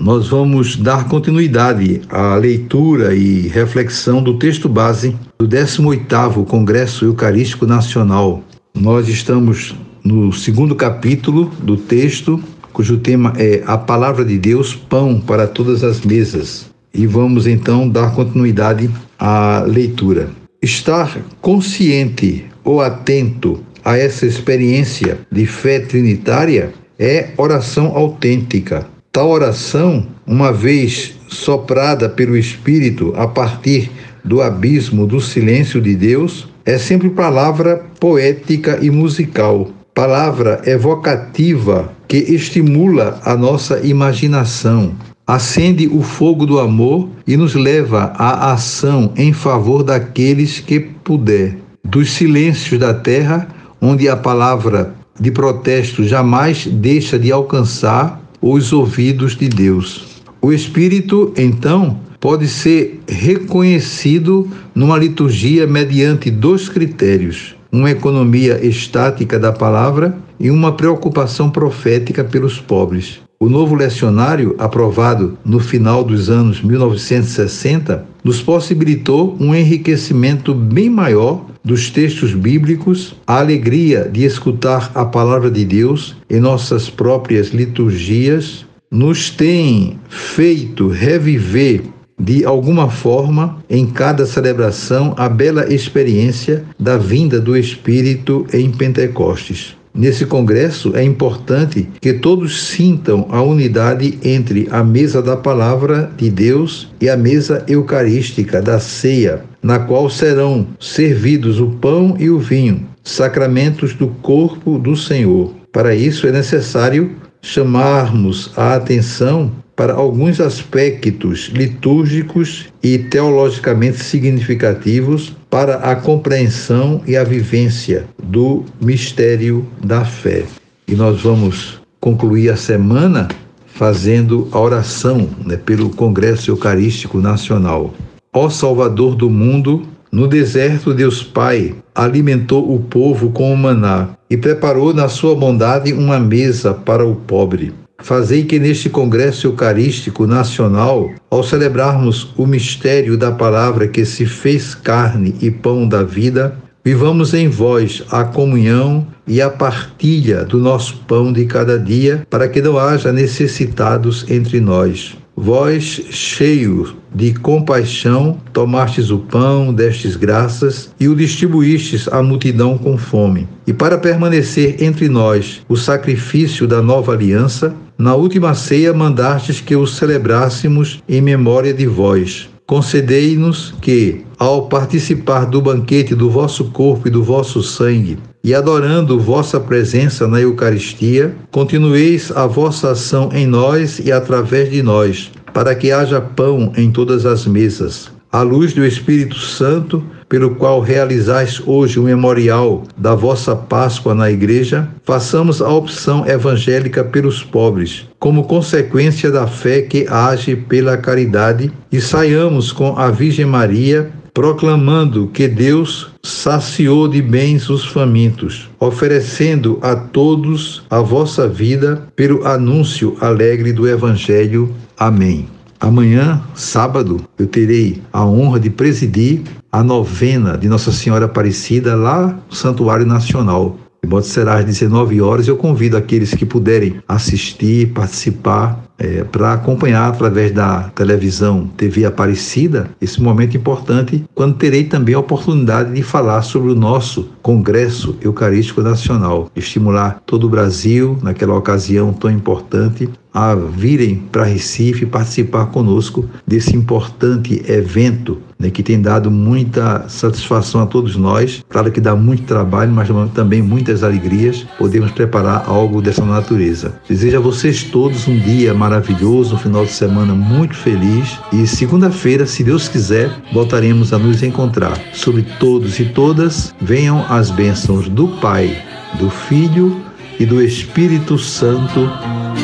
nós vamos dar continuidade à leitura e reflexão do texto base do 18º Congresso Eucarístico Nacional. Nós estamos no segundo capítulo do texto, cujo tema é A Palavra de Deus, Pão para Todas as Mesas. E vamos então dar continuidade à leitura. Estar consciente ou atento a essa experiência de fé trinitária é oração autêntica Tal oração, uma vez soprada pelo Espírito a partir do abismo do silêncio de Deus, é sempre palavra poética e musical, palavra evocativa que estimula a nossa imaginação, acende o fogo do amor e nos leva à ação em favor daqueles que puder. Dos silêncios da terra, onde a palavra de protesto jamais deixa de alcançar os ouvidos de Deus. O Espírito, então, pode ser reconhecido numa liturgia mediante dois critérios: uma economia estática da palavra e uma preocupação profética pelos pobres. O novo lecionário, aprovado no final dos anos 1960, nos possibilitou um enriquecimento bem maior dos textos bíblicos, a alegria de escutar a palavra de Deus em nossas próprias liturgias, nos tem feito reviver de alguma forma, em cada celebração, a bela experiência da vinda do Espírito em Pentecostes. Nesse congresso é importante que todos sintam a unidade entre a mesa da palavra de Deus e a mesa eucarística da ceia, na qual serão servidos o pão e o vinho, sacramentos do corpo do Senhor. Para isso é necessário chamarmos a atenção para alguns aspectos litúrgicos e teologicamente significativos para a compreensão e a vivência do mistério da fé. E nós vamos concluir a semana fazendo a oração né, pelo Congresso Eucarístico Nacional. Ó Salvador do mundo, no deserto, Deus Pai alimentou o povo com o maná e preparou na sua bondade uma mesa para o pobre. Fazei que neste Congresso Eucarístico Nacional, ao celebrarmos o mistério da palavra que se fez carne e pão da vida, vivamos em vós a comunhão e a partilha do nosso pão de cada dia, para que não haja necessitados entre nós. Vós, cheios de compaixão, tomastes o pão, destes graças e o distribuístes à multidão com fome. E para permanecer entre nós o sacrifício da nova aliança, na última ceia mandastes que o celebrássemos em memória de vós. Concedei-nos que, ao participar do banquete do vosso corpo e do vosso sangue, e adorando vossa presença na Eucaristia, continueis a vossa ação em nós e através de nós, para que haja pão em todas as mesas. À luz do Espírito Santo, pelo qual realizais hoje o memorial da vossa Páscoa na Igreja, façamos a opção evangélica pelos pobres, como consequência da fé que age pela caridade, e saiamos com a Virgem Maria proclamando que Deus saciou de bens os famintos, oferecendo a todos a vossa vida pelo anúncio alegre do Evangelho. Amém. Amanhã, sábado, eu terei a honra de presidir a novena de Nossa Senhora Aparecida lá no Santuário Nacional. De modo será às 19 horas. Eu convido aqueles que puderem assistir, participar, é, para acompanhar através da televisão TV Aparecida esse momento importante, quando terei também a oportunidade de falar sobre o nosso Congresso Eucarístico Nacional, estimular todo o Brasil naquela ocasião tão importante a virem para Recife participar conosco desse importante evento né, que tem dado muita satisfação a todos nós. Claro que dá muito trabalho, mas também muitas alegrias. Podemos preparar algo dessa natureza. Desejo a vocês todos um dia maravilhoso maravilhoso, um final de semana muito feliz e segunda-feira, se Deus quiser, voltaremos a nos encontrar. Sobre todos e todas, venham as bênçãos do Pai, do Filho e do Espírito Santo.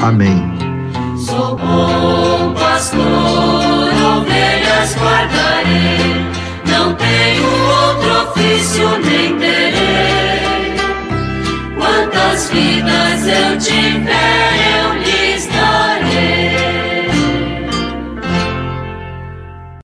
Amém. Sou bom pastor, ovelhas guardarei, não tenho outro ofício nem terei. Quantas vidas eu tiver.